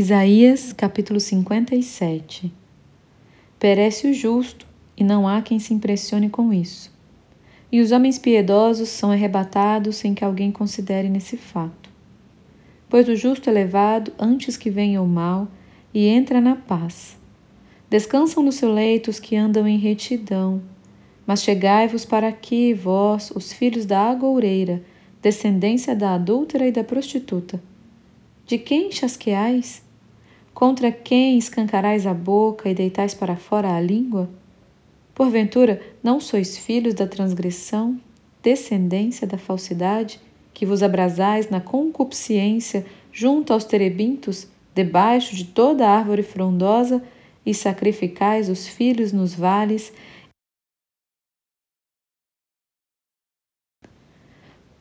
Isaías capítulo 57 Perece o justo, e não há quem se impressione com isso. E os homens piedosos são arrebatados sem que alguém considere nesse fato. Pois o justo é levado antes que venha o mal e entra na paz. Descansam no seu leito os que andam em retidão. Mas chegai-vos para aqui, vós, os filhos da agoureira, descendência da adúltera e da prostituta. De quem chasqueais? Contra quem escancarais a boca e deitais para fora a língua? Porventura, não sois filhos da transgressão, descendência da falsidade, que vos abrasais na concupiscência junto aos terebintos, debaixo de toda árvore frondosa, e sacrificais os filhos nos vales,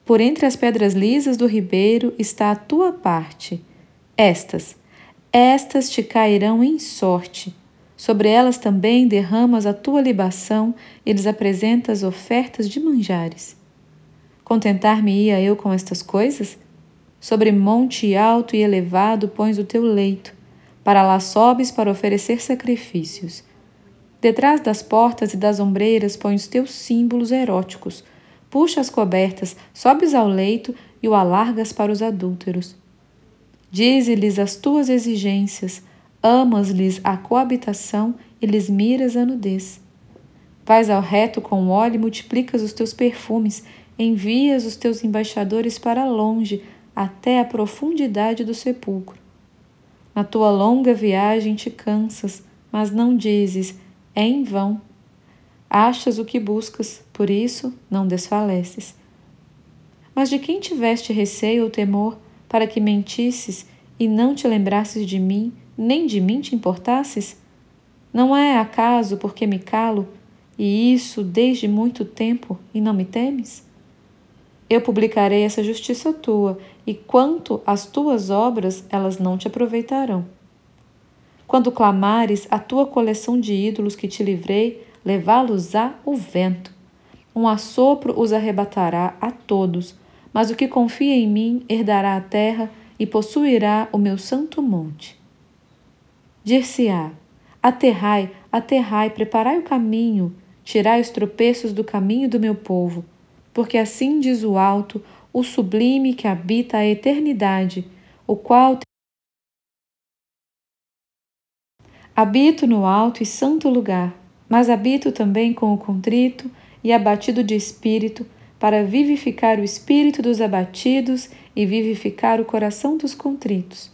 Por entre as pedras lisas do ribeiro está a tua parte. Estas, estas te cairão em sorte. Sobre elas também derramas a tua libação e lhes apresentas ofertas de manjares. Contentar-me-ia eu com estas coisas? Sobre monte alto e elevado pões o teu leito, para lá sobes para oferecer sacrifícios. Detrás das portas e das ombreiras pões os teus símbolos eróticos, puxa as cobertas, sobes ao leito e o alargas para os adúlteros. Dize-lhes as tuas exigências, amas-lhes a coabitação e lhes miras a nudez. Vais ao reto com óleo e multiplicas os teus perfumes, envias os teus embaixadores para longe, até a profundidade do sepulcro. Na tua longa viagem te cansas, mas não dizes, é em vão. Achas o que buscas, por isso não desfaleces. Mas de quem tiveste receio ou temor, para que mentisses e não te lembrasses de mim, nem de mim te importasses? Não é acaso porque me calo, e isso desde muito tempo, e não me temes? Eu publicarei essa justiça tua, e quanto às tuas obras, elas não te aproveitarão. Quando clamares a tua coleção de ídolos que te livrei, levá-los-á o vento. Um assopro os arrebatará a todos, mas o que confia em mim herdará a terra e possuirá o meu santo monte. Dir-se-á: Aterrai, aterrai, preparai o caminho, tirai os tropeços do caminho do meu povo porque assim diz o alto, o sublime que habita a eternidade, o qual Habito no alto e santo lugar, mas habito também com o contrito e abatido de espírito, para vivificar o espírito dos abatidos e vivificar o coração dos contritos.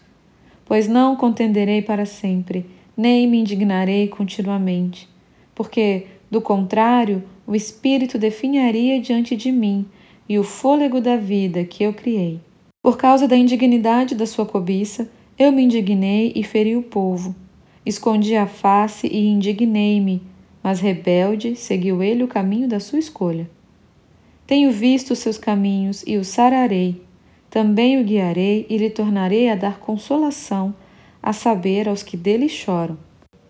Pois não contenderei para sempre, nem me indignarei continuamente, porque, do contrário, o Espírito definharia diante de mim e o fôlego da vida que eu criei. Por causa da indignidade da sua cobiça, eu me indignei e feri o povo. Escondi a face e indignei-me, mas rebelde seguiu ele o caminho da sua escolha. Tenho visto seus caminhos e o sararei. Também o guiarei e lhe tornarei a dar consolação, a saber aos que dele choram.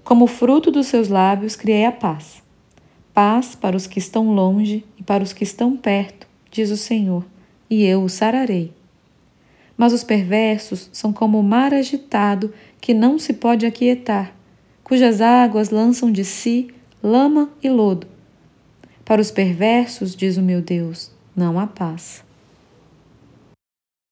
Como fruto dos seus lábios criei a paz paz para os que estão longe e para os que estão perto, diz o Senhor, e eu o sararei. Mas os perversos são como o mar agitado que não se pode aquietar, cujas águas lançam de si lama e lodo. Para os perversos, diz o meu Deus, não há paz.